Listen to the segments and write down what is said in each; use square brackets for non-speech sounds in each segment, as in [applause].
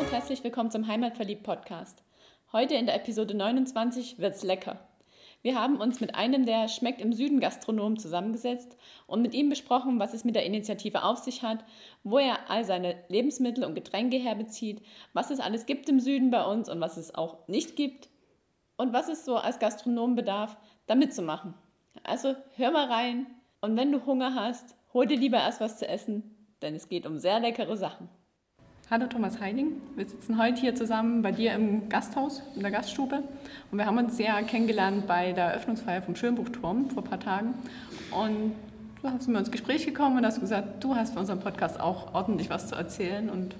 und herzlich willkommen zum Heimatverliebt Podcast. Heute in der Episode 29 wird's lecker. Wir haben uns mit einem der Schmeckt im Süden Gastronomen zusammengesetzt und mit ihm besprochen, was es mit der Initiative auf sich hat, wo er all seine Lebensmittel und Getränke herbezieht, was es alles gibt im Süden bei uns und was es auch nicht gibt und was es so als Gastronom bedarf, da mitzumachen. Also hör mal rein und wenn du Hunger hast, hol dir lieber erst was zu essen, denn es geht um sehr leckere Sachen. Hallo Thomas Heiding, wir sitzen heute hier zusammen bei dir im Gasthaus, in der Gaststube und wir haben uns sehr kennengelernt bei der Eröffnungsfeier vom Schönbuchturm vor ein paar Tagen und du hast mir ins Gespräch gekommen und hast gesagt, du hast für unseren Podcast auch ordentlich was zu erzählen und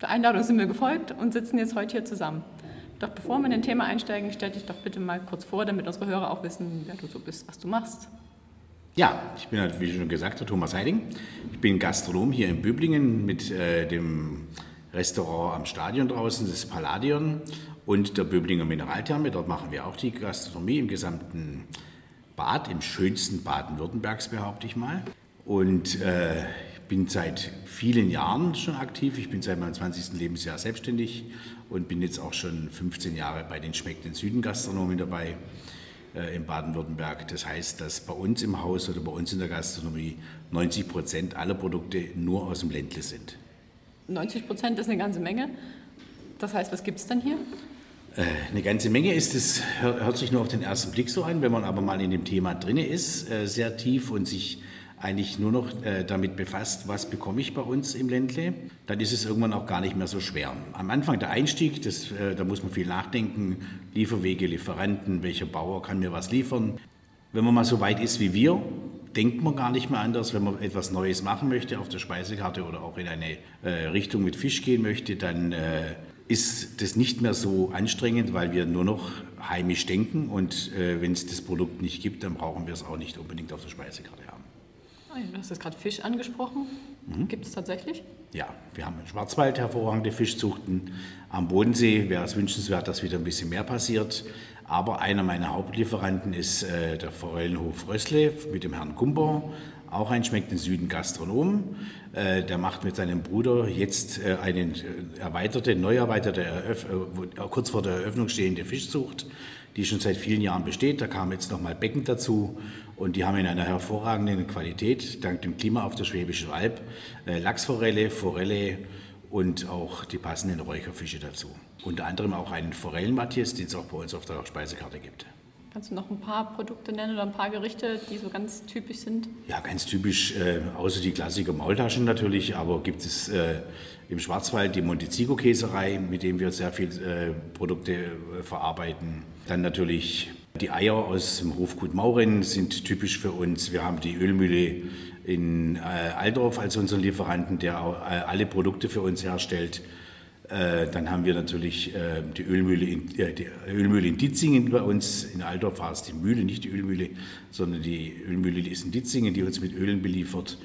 der Einladung sind wir gefolgt und sitzen jetzt heute hier zusammen. Doch bevor wir in den Thema einsteigen, stell dich doch bitte mal kurz vor, damit unsere Hörer auch wissen, wer du so bist, was du machst. Ja, ich bin, halt, wie schon gesagt, der Thomas Heiding. Ich bin Gastronom hier in Böblingen mit äh, dem Restaurant am Stadion draußen, das Palladion und der Böblinger Mineraltherme. Dort machen wir auch die Gastronomie im gesamten Bad, im schönsten Baden-Württembergs, behaupte ich mal. Und äh, ich bin seit vielen Jahren schon aktiv. Ich bin seit meinem 20. Lebensjahr selbstständig und bin jetzt auch schon 15 Jahre bei den Schmeckt den Süden Gastronomen dabei in Baden-Württemberg. Das heißt, dass bei uns im Haus oder bei uns in der Gastronomie 90 Prozent aller Produkte nur aus dem Ländle sind. 90 Prozent ist eine ganze Menge. Das heißt, was gibt es dann hier? Äh, eine ganze Menge ist es, hört sich nur auf den ersten Blick so an, wenn man aber mal in dem Thema drin ist, äh, sehr tief und sich eigentlich nur noch äh, damit befasst, was bekomme ich bei uns im Ländle, dann ist es irgendwann auch gar nicht mehr so schwer. Am Anfang der Einstieg, das, äh, da muss man viel nachdenken, Lieferwege, Lieferanten, welcher Bauer kann mir was liefern. Wenn man mal so weit ist wie wir, denkt man gar nicht mehr anders. Wenn man etwas Neues machen möchte auf der Speisekarte oder auch in eine äh, Richtung mit Fisch gehen möchte, dann äh, ist das nicht mehr so anstrengend, weil wir nur noch heimisch denken und äh, wenn es das Produkt nicht gibt, dann brauchen wir es auch nicht unbedingt auf der Speisekarte haben. Ah du hast jetzt gerade Fisch angesprochen. Mhm. Gibt es tatsächlich? Ja, wir haben im Schwarzwald hervorragende Fischzuchten. Am Bodensee wäre es wünschenswert, dass wieder ein bisschen mehr passiert. Aber einer meiner Hauptlieferanten ist äh, der Forellenhof Rössle mit dem Herrn Kumper, auch ein Schmeckt im Süden Gastronom. Äh, der macht mit seinem Bruder jetzt äh, eine äh, erweiterte, neu erweiterte, Eröff äh, kurz vor der Eröffnung stehende Fischzucht die schon seit vielen Jahren besteht. Da kam jetzt nochmal Becken dazu und die haben in einer hervorragenden Qualität, dank dem Klima auf der Schwäbischen Alb, äh, Lachsforelle, Forelle und auch die passenden Räucherfische dazu. Unter anderem auch einen Forellenmatjes, den es auch bei uns auf der Speisekarte gibt. Kannst du noch ein paar Produkte nennen oder ein paar Gerichte, die so ganz typisch sind? Ja, ganz typisch, äh, außer die Klassiker Maultaschen natürlich, aber gibt es äh, im Schwarzwald die Montezigao-Käserei, mit dem wir sehr viele äh, Produkte äh, verarbeiten. Dann natürlich die Eier aus dem Hofgut Mauren sind typisch für uns. Wir haben die Ölmühle in äh, Aldorf als unseren Lieferanten, der äh, alle Produkte für uns herstellt. Äh, dann haben wir natürlich äh, die, Ölmühle in, die Ölmühle in Ditzingen bei uns. In Altdorf war es die Mühle, nicht die Ölmühle, sondern die Ölmühle ist in Ditzingen, die uns mit Ölen beliefert.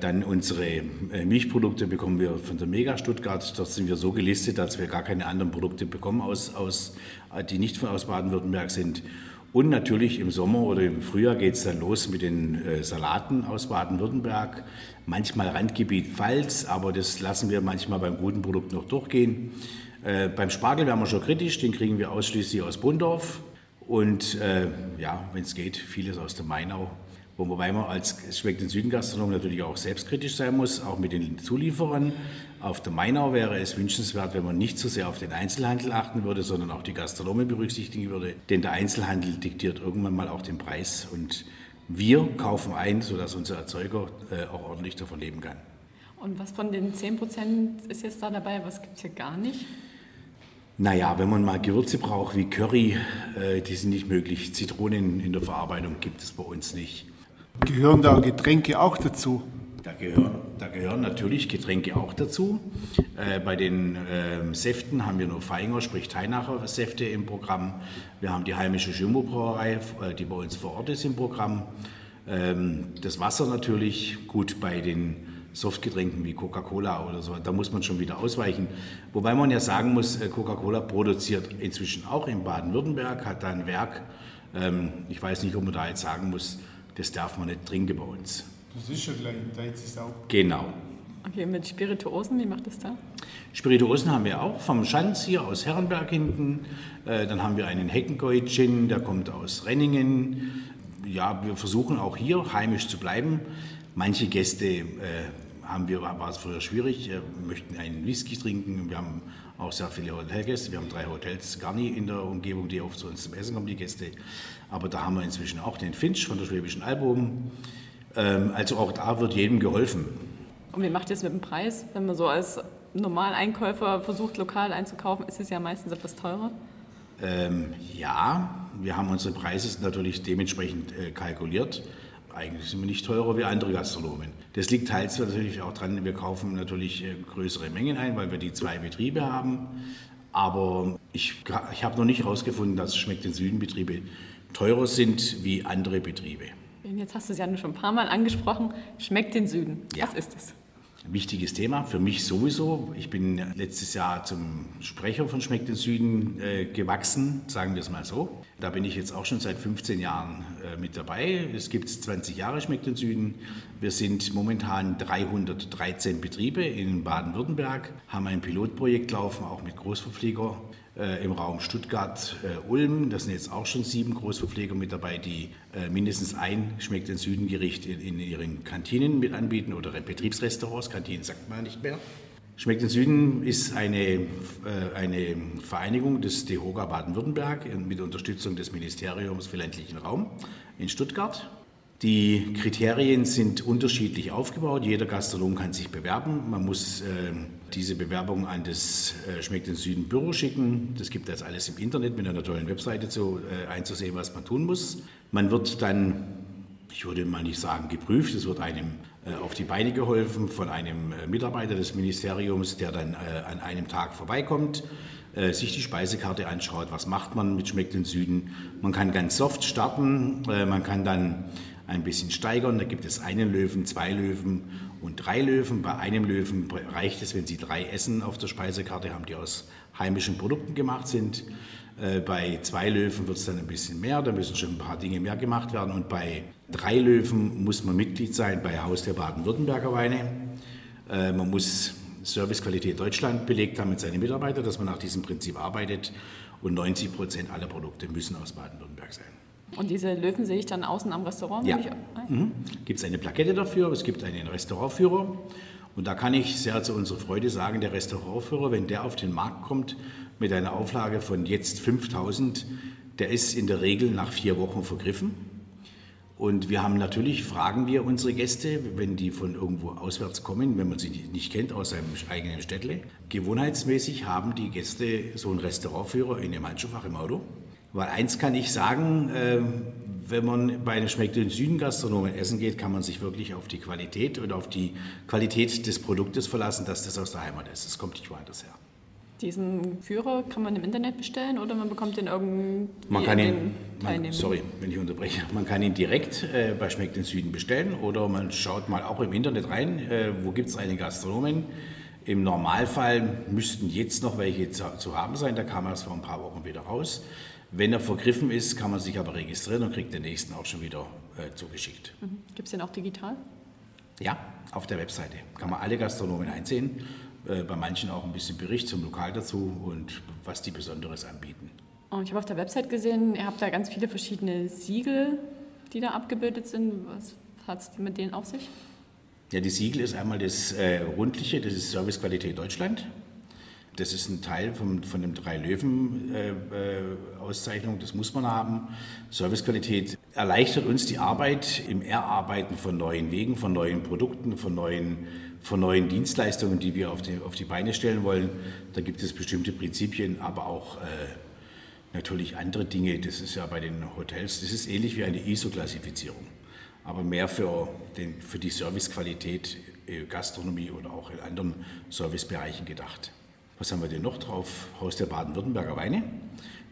Dann unsere Milchprodukte bekommen wir von der Mega Stuttgart. Dort sind wir so gelistet, dass wir gar keine anderen Produkte bekommen, aus, aus, die nicht aus Baden-Württemberg sind. Und natürlich im Sommer oder im Frühjahr geht es dann los mit den äh, Salaten aus Baden-Württemberg. Manchmal Randgebiet Pfalz, aber das lassen wir manchmal beim guten Produkt noch durchgehen. Äh, beim Spargel werden wir schon kritisch, den kriegen wir ausschließlich aus Bundorf. Und äh, ja, wenn es geht, vieles aus der Mainau. Wobei man als Schmeckt den Süden Gastronom natürlich auch selbstkritisch sein muss, auch mit den Zulieferern. Auf der Mainau wäre es wünschenswert, wenn man nicht so sehr auf den Einzelhandel achten würde, sondern auch die Gastronomen berücksichtigen würde. Denn der Einzelhandel diktiert irgendwann mal auch den Preis und wir kaufen ein, sodass unser Erzeuger äh, auch ordentlich davon leben kann. Und was von den 10 Prozent ist jetzt da dabei? Was gibt es hier gar nicht? Naja, wenn man mal Gewürze braucht wie Curry, äh, die sind nicht möglich. Zitronen in der Verarbeitung gibt es bei uns nicht. Gehören da Getränke auch dazu? Da gehören, da gehören natürlich Getränke auch dazu. Äh, bei den äh, Säften haben wir nur Feinger, sprich Teinacher Säfte im Programm. Wir haben die heimische Jumbo-Brauerei, äh, die bei uns vor Ort ist im Programm. Ähm, das Wasser natürlich, gut bei den Softgetränken wie Coca-Cola oder so, da muss man schon wieder ausweichen. Wobei man ja sagen muss, äh, Coca-Cola produziert inzwischen auch in Baden-Württemberg, hat da ein Werk. Ähm, ich weiß nicht, ob man da jetzt sagen muss, das darf man nicht trinken bei uns. Das ist ja gleich in Deizis auch. Genau. Okay, mit Spirituosen, wie macht das da? Spirituosen haben wir auch vom Schanz hier aus Herrenberg hinten. Äh, dann haben wir einen Heckengoy-Gin, der kommt aus Renningen. Ja, wir versuchen auch hier heimisch zu bleiben. Manche Gäste äh, haben wir, war es früher schwierig, äh, möchten einen Whisky trinken. Wir haben auch sehr viele Hotelgäste. Wir haben drei Hotels gar nie in der Umgebung, die oft zu uns zum Essen kommen, die Gäste. Aber da haben wir inzwischen auch den Finch von der Schwäbischen Album. Ähm, also auch da wird jedem geholfen. Und wie macht ihr es mit dem Preis? Wenn man so als Normaleinkäufer versucht, lokal einzukaufen, ist es ja meistens etwas teurer. Ähm, ja, wir haben unsere Preise natürlich dementsprechend äh, kalkuliert. Eigentlich sind wir nicht teurer wie andere Gastronomen. Das liegt teils natürlich auch daran, wir kaufen natürlich äh, größere Mengen ein, weil wir die zwei Betriebe haben. Aber ich, ich habe noch nicht herausgefunden, dass Schmeckt den Süden Betriebe teurer sind wie andere Betriebe. Jetzt hast du es ja schon ein paar Mal angesprochen. Schmeckt den Süden. Ja. Was ist es? wichtiges Thema, für mich sowieso. Ich bin letztes Jahr zum Sprecher von Schmeckt den Süden äh, gewachsen, sagen wir es mal so. Da bin ich jetzt auch schon seit 15 Jahren äh, mit dabei. Es gibt 20 Jahre Schmeckt den Süden. Wir sind momentan 313 Betriebe in Baden-Württemberg, haben ein Pilotprojekt laufen, auch mit Großverpfleger äh, im Raum Stuttgart-Ulm. Äh, da sind jetzt auch schon sieben Großverpfleger mit dabei, die äh, mindestens ein Schmeckt den Süden Gericht in, in, ihren Kantinen mit anbieten oder Betriebsrestaurants. Kantinen sagt man nicht mehr. Schmeckt den Süden ist eine, äh, eine Vereinigung des DEHOGA Baden-Württemberg mit Unterstützung des Ministeriums für ländlichen Raum in Stuttgart. Die Kriterien sind unterschiedlich aufgebaut. Jeder Gastronom kann sich bewerben. Man muss äh, diese Bewerbung an das äh, Schmeckt den Süden Büro schicken. Das gibt es alles im Internet mit einer tollen Webseite zu, äh, einzusehen, was man tun muss. Man wird dann, ich würde mal nicht sagen geprüft, es wird einem auf die Beine geholfen von einem äh, Mitarbeiter des Ministeriums, der dann äh, an einem Tag vorbeikommt sich die Speisekarte anschaut, was macht man mit Schmeckt den Süden. Man kann ganz soft starten, man kann dann ein bisschen steigern. Da gibt es einen Löwen, zwei Löwen und drei Löwen. Bei einem Löwen reicht es, wenn Sie drei Essen auf der Speisekarte haben, die aus heimischen Produkten gemacht sind. Äh, bei zwei Löwen wird es dann ein bisschen mehr, da müssen schon ein paar Dinge mehr gemacht werden. Und bei drei Löwen muss man Mitglied sein bei Haus der Baden-Württemberger Weine. Äh, man muss Servicequalität Deutschland belegt haben mit seinen Mitarbeitern, dass man nach diesem Prinzip arbeitet. Und 90 Prozent aller Produkte müssen aus Baden-Württemberg sein. Und diese Löwen sehe ich dann außen am Restaurant? Ja. Mhm. Gibt es eine Plakette dafür, es gibt einen Restaurantführer. Und da kann ich sehr zu unserer Freude sagen, der Restaurantführer, wenn der auf den Markt kommt mit einer Auflage von jetzt 5000, der ist in der Regel nach vier Wochen vergriffen. Und wir haben natürlich, fragen wir unsere Gäste, wenn die von irgendwo auswärts kommen, wenn man sie nicht kennt aus seinem eigenen Städtle. Gewohnheitsmäßig haben die Gäste so einen Restaurantführer in ihrem Handschuhfach im Auto. Weil eins kann ich sagen, äh, wenn man bei einem Schmeckt den Süden Gastronomen essen geht, kann man sich wirklich auf die Qualität und auf die Qualität des Produktes verlassen, dass das aus der Heimat ist. Das kommt nicht woanders her. Diesen Führer kann man im Internet bestellen oder man bekommt den irgendwie man kann ihn, man, Sorry, wenn ich unterbreche. Man kann ihn direkt äh, bei Schmeckt den Süden bestellen oder man schaut mal auch im Internet rein, äh, wo gibt es eine Gastronomen. Im Normalfall müssten jetzt noch welche zu, zu haben sein, da kam erst vor ein paar Wochen wieder raus. Wenn er vergriffen ist, kann man sich aber registrieren und kriegt den nächsten auch schon wieder äh, zugeschickt. Mhm. Gibt es den auch digital? Ja, auf der Webseite kann man alle Gastronomen einsehen. Äh, bei manchen auch ein bisschen Bericht zum Lokal dazu und was die Besonderes anbieten. Und ich habe auf der Website gesehen, ihr habt da ganz viele verschiedene Siegel, die da abgebildet sind. Was hat es mit denen auf sich? Ja, die Siegel ist einmal das äh, Rundliche, das ist Servicequalität Deutschland. Das ist ein Teil von, von dem Drei-Löwen-Auszeichnung, äh, äh das muss man haben. Servicequalität erleichtert uns die Arbeit im Erarbeiten von neuen Wegen, von neuen Produkten, von neuen, von neuen Dienstleistungen, die wir auf die, auf die Beine stellen wollen. Da gibt es bestimmte Prinzipien, aber auch äh, natürlich andere Dinge. Das ist ja bei den Hotels, das ist ähnlich wie eine ISO-Klassifizierung, aber mehr für, den, für die Servicequalität äh, Gastronomie oder auch in anderen Servicebereichen gedacht. Was haben wir denn noch drauf? Haus der Baden-Württemberger Weine.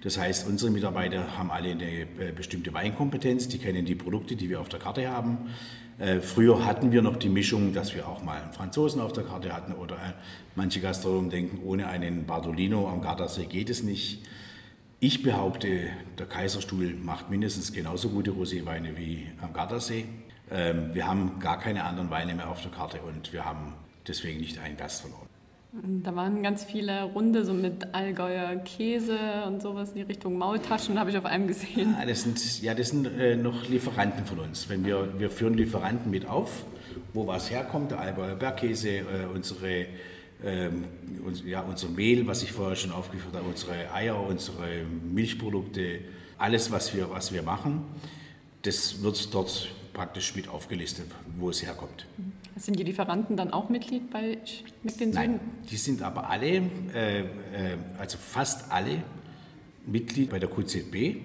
Das heißt, unsere Mitarbeiter haben alle eine äh, bestimmte Weinkompetenz, die kennen die Produkte, die wir auf der Karte haben. Äh, früher hatten wir noch die Mischung, dass wir auch mal einen Franzosen auf der Karte hatten oder manche Gastronomen denken, ohne einen Bardolino am Gardasee geht es nicht. Ich behaupte, der Kaiserstuhl macht mindestens genauso gute Roséweine wie am Gardasee. Ähm, wir haben gar keine anderen Weine mehr auf der Karte und wir haben deswegen nicht einen Gast verloren. Da waren ganz viele Runde so mit Allgäuer Käse und sowas in die Richtung Maultaschen, habe ich auf einem gesehen. Ja, das sind, ja, das sind äh, noch Lieferanten von uns. Wenn wir, wir führen Lieferanten mit auf, wo was herkommt, der Allgäuer Bergkäse, äh, unsere, ähm, uns, ja, unser Mehl, was ich vorher schon aufgeführt habe, unsere Eier, unsere Milchprodukte, alles, was wir, was wir machen, das wird dort praktisch mit aufgelistet, wo es herkommt. Sind die Lieferanten dann auch Mitglied bei Schmeckt den Süden? Nein, die sind aber alle, äh, äh, also fast alle Mitglied bei der QZB.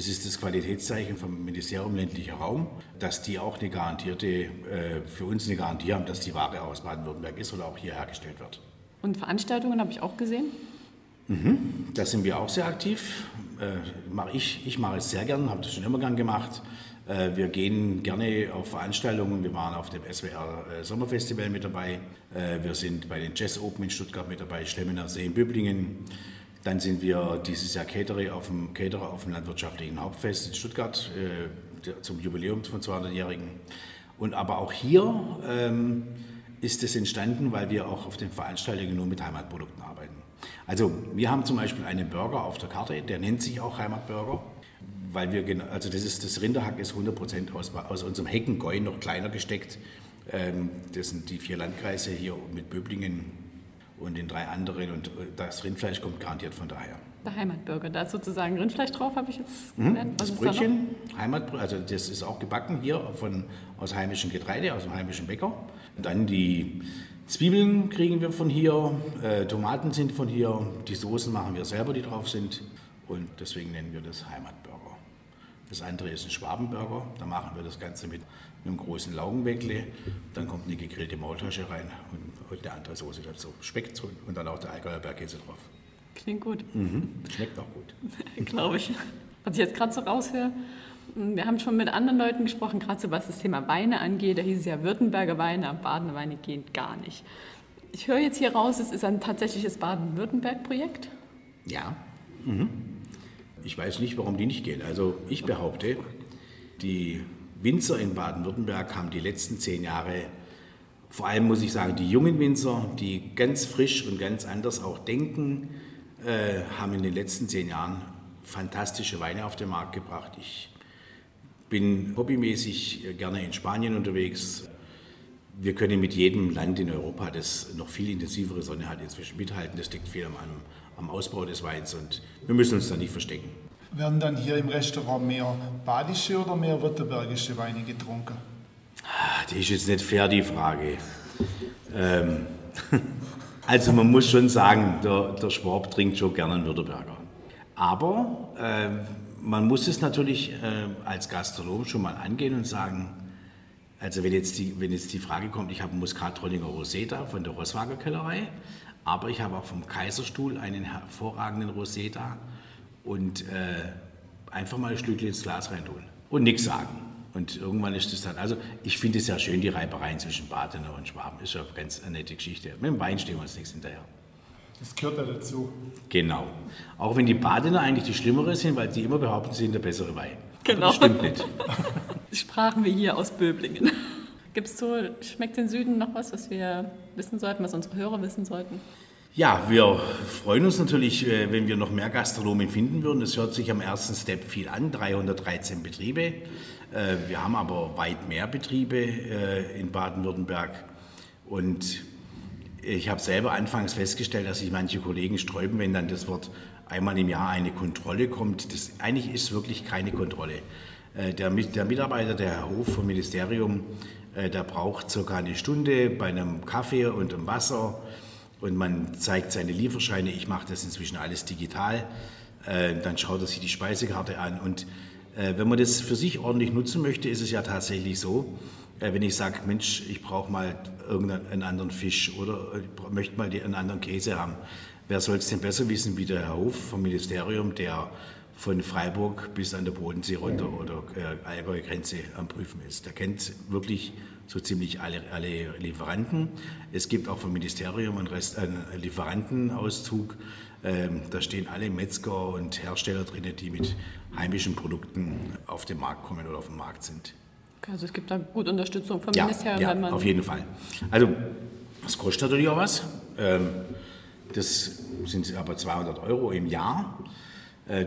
Das ist das Qualitätszeichen vom Ministerium ländlicher Raum, dass die auch eine garantierte, äh, für uns eine Garantie haben, dass die Ware aus Baden-Württemberg ist oder auch hier hergestellt wird. Und Veranstaltungen habe ich auch gesehen? Mhm, da sind wir auch sehr aktiv. Äh, ich, ich mache es sehr gern, habe das schon immer gern gemacht. Äh, wir gehen gerne auf Veranstaltungen. Wir waren auf dem SWR Sommerfestival mit dabei. Wir sind bei den Jazz Open in Stuttgart mit dabei, Stemmener See in Böblingen. Dann sind wir dieses Jahr Caterer auf dem, Caterer auf dem landwirtschaftlichen Hauptfest in Stuttgart zum Jubiläum von 200-Jährigen. Und aber auch hier ähm, ist es entstanden, weil wir auch auf den Veranstaltungen nur mit Heimatprodukten arbeiten. Also wir haben zum Beispiel einen Burger auf der Karte, der nennt sich auch Heimatburger weil wir, also das, ist, das Rinderhack ist 100% aus, aus unserem Heckengäu noch kleiner gesteckt. Ähm, das sind die vier Landkreise hier mit Böblingen und den drei anderen und äh, das Rindfleisch kommt garantiert von daher. Der Heimatburger, da ist sozusagen Rindfleisch drauf, habe ich jetzt mhm. gelernt. Was das Brötchen, da Heimatbrötchen, also das ist auch gebacken hier von, aus heimischem Getreide, aus dem heimischen Bäcker. Und dann die Zwiebeln kriegen wir von hier, äh, Tomaten sind von hier, die Soßen machen wir selber, die drauf sind. Und deswegen nennen wir das Heimatburger. Das andere ist ein Schwabenburger. Da machen wir das Ganze mit einem großen Laugenweckle. Dann kommt eine gegrillte Maultasche rein und, eine andere Soße dazu. Speck und dann auch der Allgäuer Bergkäse drauf. Klingt gut. Mhm. Schmeckt auch gut. [laughs] Glaube ich. Was ich jetzt gerade so raushöre, wir haben schon mit anderen Leuten gesprochen, gerade so was das Thema Weine angeht. Da hieß es ja Württemberger Weine, Badener Weine gehen gar nicht. Ich höre jetzt hier raus, es ist ein tatsächliches Baden-Württemberg-Projekt. Ja. Mhm. Ich weiß nicht, warum die nicht gehen. Also ich behaupte, die Winzer in Baden-Württemberg haben die letzten zehn Jahre, vor allem muss ich sagen, die jungen Winzer, die ganz frisch und ganz anders auch denken, äh, haben in den letzten zehn Jahren fantastische Weine auf den Markt gebracht. Ich bin hobbymäßig gerne in Spanien unterwegs. Wir können mit jedem Land in Europa, das noch viel intensivere Sonne hat, inzwischen mithalten. Das liegt viel am, am Ausbau des Weins und wir müssen uns da nicht verstecken. Werden dann hier im Restaurant mehr badische oder mehr württembergische Weine getrunken? Ah, die ist jetzt nicht fair, die Frage. Ähm, [laughs] also man muss schon sagen, der, der Schwab trinkt schon gerne einen Württemberger. Aber äh, man muss es natürlich äh, als Gastronom schon mal angehen und sagen, also wenn jetzt die, wenn jetzt die Frage kommt, ich habe einen Muskat-Trollinger Rosé da von der Rosswager Kellerei, aber ich habe auch vom Kaiserstuhl einen hervorragenden Rosé da und äh, einfach mal ein Stückchen ins Glas reintun und nichts sagen. Und irgendwann ist es dann, also ich finde es ja schön, die Reibereien zwischen Badener und Schwaben. Ist ja ganz eine nette Geschichte. Mit dem Wein stehen wir uns nichts hinterher. Das gehört ja dazu. Genau. Auch wenn die Badener eigentlich die Schlimmere sind, weil die immer behaupten, sie sind der bessere Wein. Genau. das stimmt nicht. [laughs] Sprachen wir hier aus Böblingen. Gibt es so, schmeckt den Süden noch was, was wir wissen sollten, was unsere Hörer wissen sollten? Ja, wir freuen uns natürlich, äh, wenn wir noch mehr Gastronomen finden würden. Das hört sich am ersten Step viel an, 313 Betriebe. Äh, wir haben aber weit mehr Betriebe äh, in Baden-Württemberg. Und ich habe selber anfangs festgestellt, dass sich manche Kollegen sträuben, wenn dann das Wort einmal im Jahr eine Kontrolle kommt. Das, eigentlich ist wirklich keine Kontrolle. Der, der Mitarbeiter, der Herr Hof vom Ministerium, der braucht circa eine Stunde bei einem Kaffee und einem Wasser und man zeigt seine Lieferscheine. Ich mache das inzwischen alles digital. Äh, dann schaut er sich die Speisekarte an. Und äh, wenn man das für sich ordentlich nutzen möchte, ist es ja tatsächlich so, äh, wenn ich sage, Mensch, ich brauche mal irgendeinen anderen Fisch oder ich möchte mal einen anderen Käse haben. Wer soll es denn besser wissen wie der Herr Hof vom Ministerium, der von Freiburg bis an der Bodensee runter oder äh, Allgäu Grenze am Prüfen ist. Der kennt wirklich so ziemlich alle, alle Lieferanten. Es gibt auch vom Ministerium einen, Rest, einen Lieferantenauszug. Ähm, da stehen alle Metzger und Hersteller drin, die mit heimischen Produkten auf den Markt kommen oder auf dem Markt sind. Also es gibt da gut Unterstützung vom ja, Ministerium. Ja, auf jeden Fall. Also Das kostet natürlich auch was. Ähm, das sind aber 200 Euro im Jahr,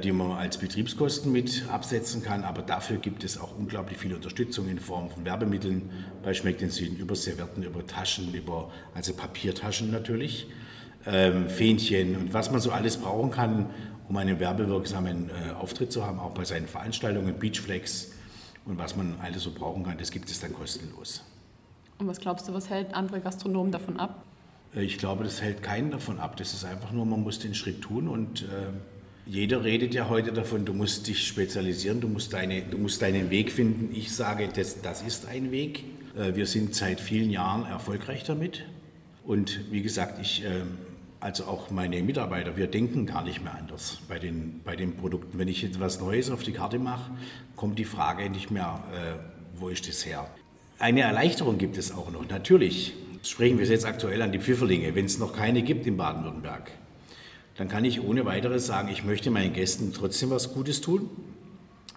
die man als Betriebskosten mit absetzen kann. Aber dafür gibt es auch unglaublich viel Unterstützung in Form von Werbemitteln bei Schmeckt den Süden, über Servietten, über Taschen, über, also Papiertaschen natürlich, ähm, Fähnchen und was man so alles brauchen kann, um einen werbewirksamen äh, Auftritt zu haben, auch bei seinen Veranstaltungen, Beachflex und was man alles so brauchen kann, das gibt es dann kostenlos. Und was glaubst du, was hält andere Gastronomen davon ab? Äh, ich glaube, das hält keinen davon ab. Das ist einfach nur, man muss den Schritt tun und äh, jeder redet ja heute davon, du musst dich spezialisieren, du musst, deine, du musst deinen Weg finden. Ich sage, das, das ist ein Weg. Äh, wir sind seit vielen Jahren erfolgreich damit. Und wie gesagt, ich, äh, also auch meine Mitarbeiter, wir denken gar nicht mehr anders bei den, bei den Produkten. Wenn ich etwas Neues auf die Karte mache, kommt die Frage nicht mehr, äh, wo ist das her? Eine Erleichterung gibt es auch noch, natürlich. Sprechen wir jetzt aktuell an die Pfifferlinge. Wenn es noch keine gibt in Baden-Württemberg, dann kann ich ohne weiteres sagen, ich möchte meinen Gästen trotzdem was Gutes tun,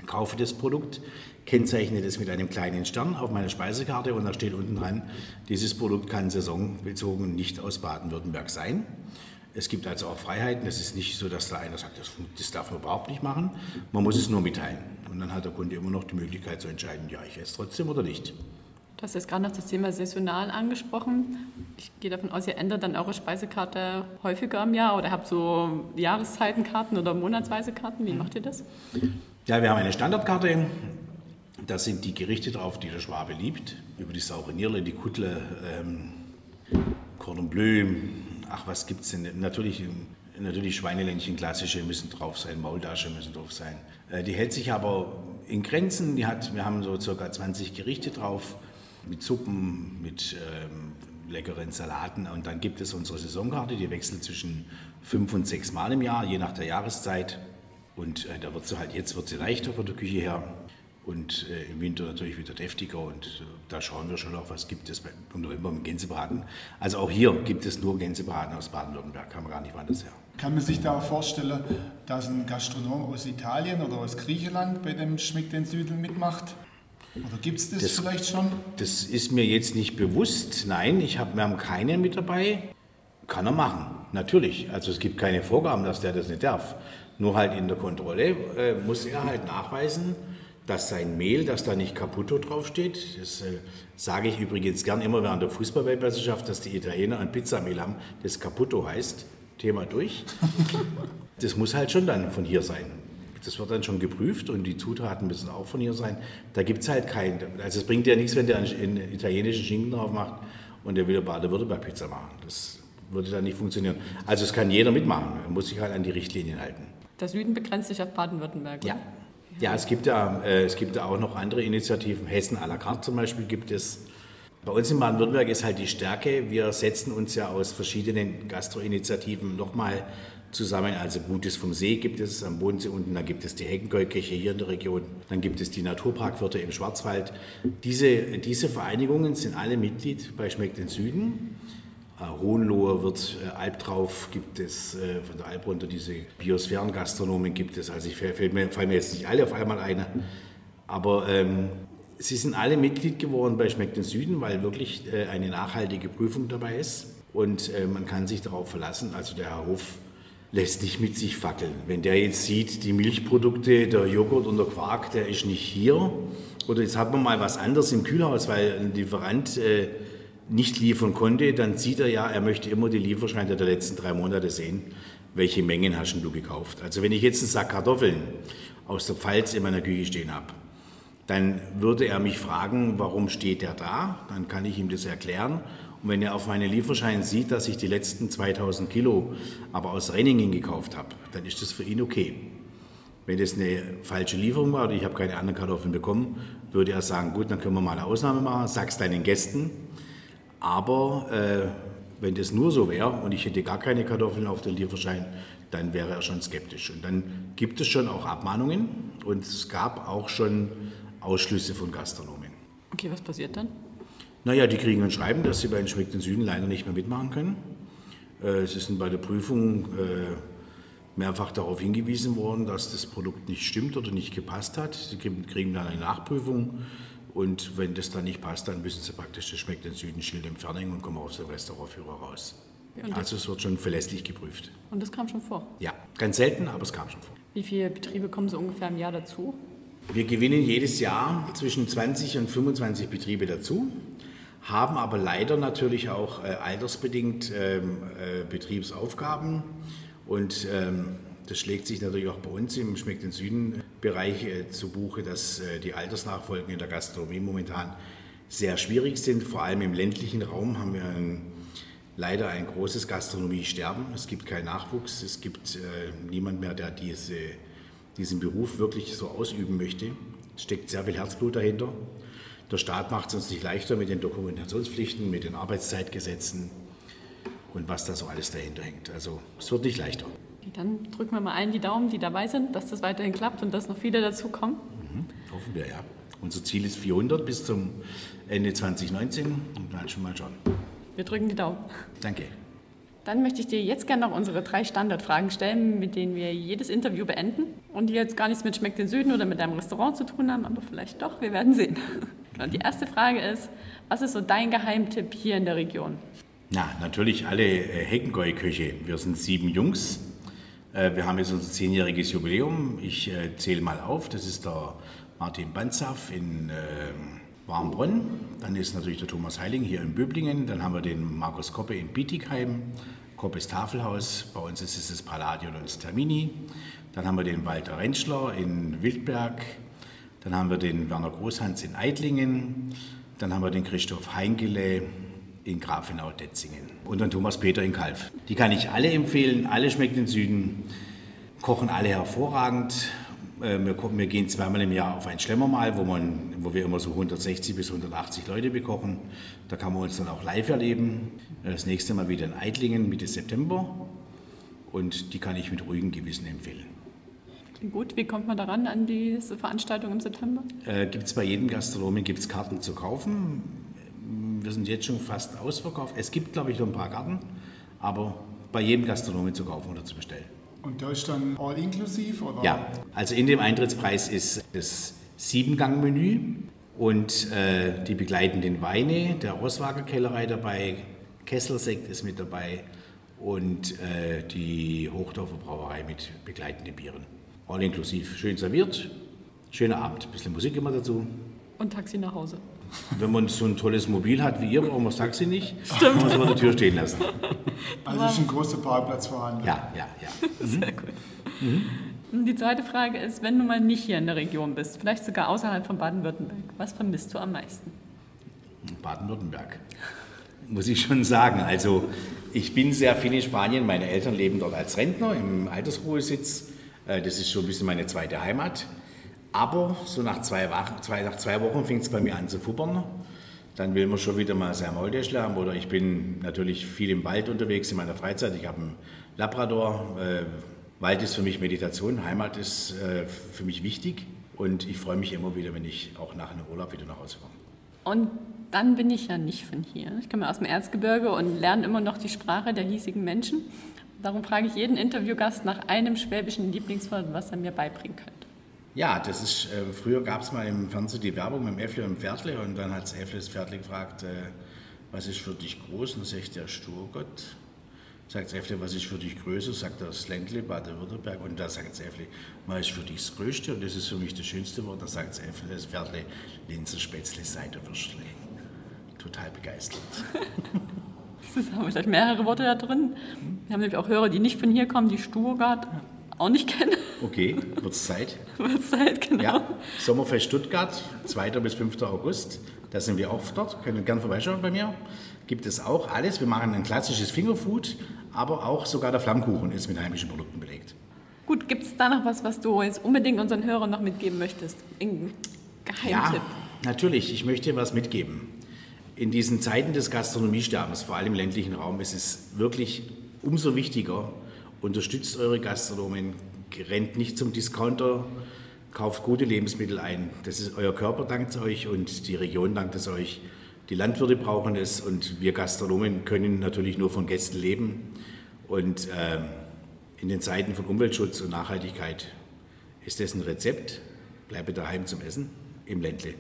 kaufe das Produkt, kennzeichne das mit einem kleinen Stern auf meiner Speisekarte und da steht unten dran, dieses Produkt kann saisonbezogen nicht aus Baden-Württemberg sein. Es gibt also auch Freiheiten. Es ist nicht so, dass da einer sagt, das, das, darf man überhaupt nicht machen. Man muss es nur mitteilen. Und dann hat der Kunde immer noch die Möglichkeit zu entscheiden, ja, ich esse trotzdem oder nicht. Du hast jetzt gerade noch das Thema saisonal angesprochen. Ich gehe davon aus, ihr ändert dann eure Speisekarte häufiger im Jahr oder habt so Jahreszeitenkarten oder monatsweise Karten. Wie macht ihr das? Ja, wir haben eine Standardkarte. Da sind die Gerichte drauf, die der Schwabe liebt. Über die saure Nierle, die Kuttle, ähm, Cordon Bleu. Ach, was gibt es denn? Natürlich, natürlich Schweineländchen, klassische müssen drauf sein, Maultasche müssen drauf sein. Äh, die hält sich aber in Grenzen. Die hat, wir haben so circa 20 Gerichte drauf mit Suppen, mit ähm, leckeren Salaten. Und dann gibt es unsere Saisonkarte, die wechselt zwischen fünf und sechs Mal im Jahr, je nach der Jahreszeit. Und äh, da wird sie halt, jetzt wird sie leichter von der Küche her und äh, im Winter natürlich wieder deftiger. Und äh, da schauen wir schon auch, was gibt es im November mit Gänsebraten. Also auch hier gibt es nur Gänsebraten aus Baden-Württemberg, kann man gar nicht woanders her. Kann man sich da auch vorstellen, dass ein Gastronom aus Italien oder aus Griechenland bei dem Schmeckt den Süden mitmacht? Oder gibt es das, das, vielleicht schon? Das ist mir jetzt nicht bewusst. Nein, ich hab, wir haben keinen mit dabei. Kann er machen, natürlich. Also es gibt keine Vorgaben, dass der das nicht darf. Nur halt in der Kontrolle äh, muss er halt nachweisen, dass sein Mehl, dass da nicht Caputo draufsteht. Das äh, sage ich übrigens gern immer während der Fußballweltmeisterschaft, dass die Italiener ein Pizzamehl haben, das Caputo heißt. Thema durch. [laughs] Das muss halt schon dann von hier sein das wird dann schon geprüft und die Zutaten müssen auch von hier sein. Da gibt es halt keinen. Also es bringt ja nichts, wenn der einen italienischen Schinken drauf macht und der wieder Baden-Württemberg-Pizza machen. Das würde dann nicht funktionieren. Also es kann jeder mitmachen. Er muss sich halt an die Richtlinien halten. Der Süden begrenzt sich auf Baden-Württemberg. Ja. Ja, es gibt ja, äh, es gibt ja auch noch andere Initiativen. Hessen à la carte zum Beispiel gibt es. Bei uns in Baden-Württemberg ist halt die Stärke, wir setzen uns ja aus verschiedenen Gastroinitiativen nochmal zusammen. Also Gutes vom See gibt es am Bodensee unten, dann gibt es die Heckengoldkirche hier in der Region, dann gibt es die Naturparkwirte im Schwarzwald. Diese, diese Vereinigungen sind alle Mitglied bei Schmeckt den Süden. Äh, Hohenlohe wird, äh, Albtrauf gibt es, äh, von der Alp runter diese Biosphärengastronomen gibt es. Also ich fällt mir, fallen mir jetzt nicht alle auf einmal ein, aber ähm, sie sind alle Mitglied geworden bei Schmeckt den Süden, weil wirklich äh, eine nachhaltige Prüfung dabei ist und äh, man kann sich darauf verlassen. Also der Herr Hof lässt nicht mit sich fackeln. Wenn der jetzt sieht, die Milchprodukte, der Joghurt und der Quark, der ist nicht hier, oder jetzt hat man mal was anderes im Kühlhaus, weil ein Lieferant äh, nicht liefern konnte, dann sieht er ja, er möchte immer die Lieferscheine der letzten drei Monate sehen, welche Mengen hast du gekauft. Also wenn ich jetzt einen Sack Kartoffeln aus der Pfalz in meiner Küche stehen habe, dann würde er mich fragen, warum steht der da? Dann kann ich ihm das erklären und wenn er auf meinen Lieferschein sieht, dass ich die letzten 2000 Kilo aber aus Renningen gekauft habe, dann ist das für ihn okay. Wenn das eine falsche Lieferung war oder ich habe keine anderen Kartoffeln bekommen, würde er sagen, gut, dann können wir mal eine Ausnahme machen, sag's deinen Gästen. Aber äh, wenn das nur so wäre und ich hätte gar keine Kartoffeln auf dem Lieferschein, dann wäre er schon skeptisch. Und dann gibt es schon auch Abmahnungen und es gab auch schon Ausschlüsse von Gastronomen. Okay, was passiert dann? Naja, die kriegen ein Schreiben, dass sie bei den Schmeckt den Süden leider nicht mehr mitmachen können. Äh, sie sind bei der Prüfung äh, mehrfach darauf hingewiesen worden, dass das Produkt nicht stimmt oder nicht gepasst hat. Sie kriegen dann eine Nachprüfung Und wenn das dann nicht passt, dann müssen Sie praktisch das schmeckt den Süden Schild entfernen und kommen aus dem Restaurantführer raus. also es wird schon verlässlich geprüft. Und das kam schon vor? Ja, ganz selten, aber es kam schon vor. Wie viele Betriebe kommen so ungefähr im Jahr dazu? Wir gewinnen jedes Jahr zwischen 20 und 25 Betriebe dazu, haben aber leider natürlich auch äh, altersbedingt ähm, äh, Betriebsaufgaben und ähm, das schlägt sich natürlich auch bei uns im Schmeckt den Süden Bereich äh, zu Buche, dass äh, die Altersnachfolgen in der Gastronomie momentan sehr schwierig sind. Vor allem im ländlichen Raum haben wir ein, leider ein großes Gastronomiesterben. Es gibt keinen Nachwuchs, es gibt äh, niemand mehr, der diese, diesen Beruf wirklich so ausüben möchte. Es steckt sehr viel Herzblut dahinter. Der Staat macht es uns nicht leichter mit den Dokumentationspflichten, mit den Arbeitszeitgesetzen und was da so alles dahinter hängt. Also es wird nicht leichter. Dann drücken wir mal allen die Daumen, die dabei sind, dass das weiterhin klappt und dass noch viele dazukommen. Mhm, hoffen wir, ja. Unser Ziel ist 400 bis zum Ende 2019 und dann schon mal schauen. Wir drücken die Daumen. Danke. Dann möchte ich dir jetzt gerne noch unsere drei Standardfragen stellen, mit denen wir jedes Interview beenden und die jetzt gar nichts mit Schmeckt den Süden oder mit deinem Restaurant zu tun haben, aber vielleicht doch, wir werden sehen. Und die erste Frage ist, was ist so dein Geheimtipp hier in der Region? Na, natürlich alle äh, Heckengäu-Köche. Wir sind sieben Jungs, äh, wir haben jetzt unser zehnjähriges Jubiläum. Ich äh, zähle mal auf. Das ist der Martin Banzaf in äh, Warmbronn. Dann ist natürlich der Thomas Heiling hier in Böblingen. Dann haben wir den Markus Koppe in Bietigheim. Koppes Tafelhaus. Bei uns ist es das Palladion und das Termini. Dann haben wir den Walter Rentschler in Wildberg. Dann haben wir den Werner Großhans in Eidlingen. Dann haben wir den Christoph Heingele in Grafenau-Detzingen und dann Thomas Peter in Kalf. Die kann ich alle empfehlen, alle schmecken in Süden, kochen alle hervorragend. Äh, wir, gehen zweimal im Jahr auf ein Schlemmermal, wo, man, wo wir immer so 160 bis 180 Leute bekochen. Da kann man uns dann auch live erleben. Das nächste Mal wieder in Eidlingen Mitte September. Und die kann ich mit ruhigem Gewissen empfehlen. Gut, wie kommt man daran an diese Veranstaltung im September? Äh, gibt es bei jedem Gastronomen gibt's Karten zu kaufen wir sind jetzt schon fast ausverkauft. Es gibt, glaube ich, noch ein paar Karten, aber bei jedem Gastronomen zu kaufen oder zu bestellen. Und da ist dann all inklusiv? Oder? Ja, also in dem Eintrittspreis ist das Siebengang-Menü und äh, die begleitenden Weine, der Rosswager Kellerei dabei, Kesselsekt ist mit dabei und äh, die Hochdorfer Brauerei mit begleitenden Bieren. All inklusiv, schön serviert, schöner Abend, bisschen Musik immer dazu. Und Taxi nach Hause. Wenn man so ein tolles Mobil hat wie ihr, brauchen wir das Taxi nicht. Stimmt. Kann man es vor der Tür stehen lassen. Also ist ein großer Parkplatz vorhanden. Ja, ja, ja. [laughs] Sehr gut. Mhm. Die zweite Frage ist, wenn du mal nicht hier in der Region bist, vielleicht sogar außerhalb von Baden-Württemberg, was vermisst du am meisten? Baden-Württemberg, muss ich schon sagen. Also ich bin sehr viel in Spanien. Meine Eltern leben dort als Rentner im Altersruhesitz. Äh, das ist schon ein bisschen meine zweite Heimat. Aber so nach zwei, zwei, nach zwei Wochen fängt es bei mir an zu fuppern. Dann will man schon wieder mal sein Maultäschler haben. Oder ich bin natürlich viel im Wald unterwegs in meiner Freizeit. Ich habe einen Labrador. Äh, Wald ist für mich Meditation, Heimat ist äh, für mich wichtig. Und ich freue mich immer wieder, wenn ich auch nach einem Urlaub wieder nach Hause komme. Und dann bin ich ja nicht von hier. Ich komme aus dem Erzgebirge und lerne immer noch die Sprache der hiesigen Menschen. Darum frage ich jeden Interviewgast nach einem schwäbischen Lieblingswort, was er mir beibringen könnte. Ja, das ist, äh, früher gab es mal im Fernsehen die Werbung mit dem Äffle und dem Pferdle und dann hat das Äffle das Pferdle gefragt, äh, was ist für dich groß? Und sagt der Sturgott, sagt das Äffle, was ist für dich größer? Sagt das Ländle, Baden-Württemberg und da sagt das Äffle, was ist für dich das Größte? Und das ist für mich das schönste Wort. Da sagt das Äffle, das Pferdle, Linzer Spätzle, Seiderwürstle. Total begeistert. [laughs] Das haben vielleicht mehrere Worte da drin. Wir haben nämlich auch Hörer, die nicht von hier kommen, die Sturgart auch nicht kenne. Okay, wird es Zeit. [laughs] wird es Zeit, genau. Ja, Sommerfest Stuttgart, 2. bis 5. August. Da sind wir auch dort, können gerne vorbeischauen bei mir. Gibt es auch alles. Wir machen ein klassisches Fingerfood, aber auch sogar der Flammkuchen ist mit heimischen Produkten belegt. Gut, gibt es da noch was, was du jetzt unbedingt unseren Hörern noch mitgeben möchtest? Irgendein Geheimtipp? Ja, natürlich. Ich möchte was mitgeben. In diesen Zeiten des Gastronomiesterbens, vor allem im ländlichen Raum, ist es wirklich umso wichtiger, Unterstützt eure Gastronomen, rennt nicht zum Discounter, kauft gute Lebensmittel ein. Das ist euer Körper dankt euch und die Region dankt es euch. Die Landwirte brauchen es und wir Gastronomen können natürlich nur von Gästen leben. Und äh, in den Zeiten von Umweltschutz und Nachhaltigkeit ist das ein Rezept. Bleibe daheim zum Essen im Ländle.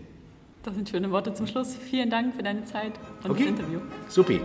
Das sind schöne Worte zum Schluss. Vielen Dank für deine Zeit und okay. das Interview. Supi.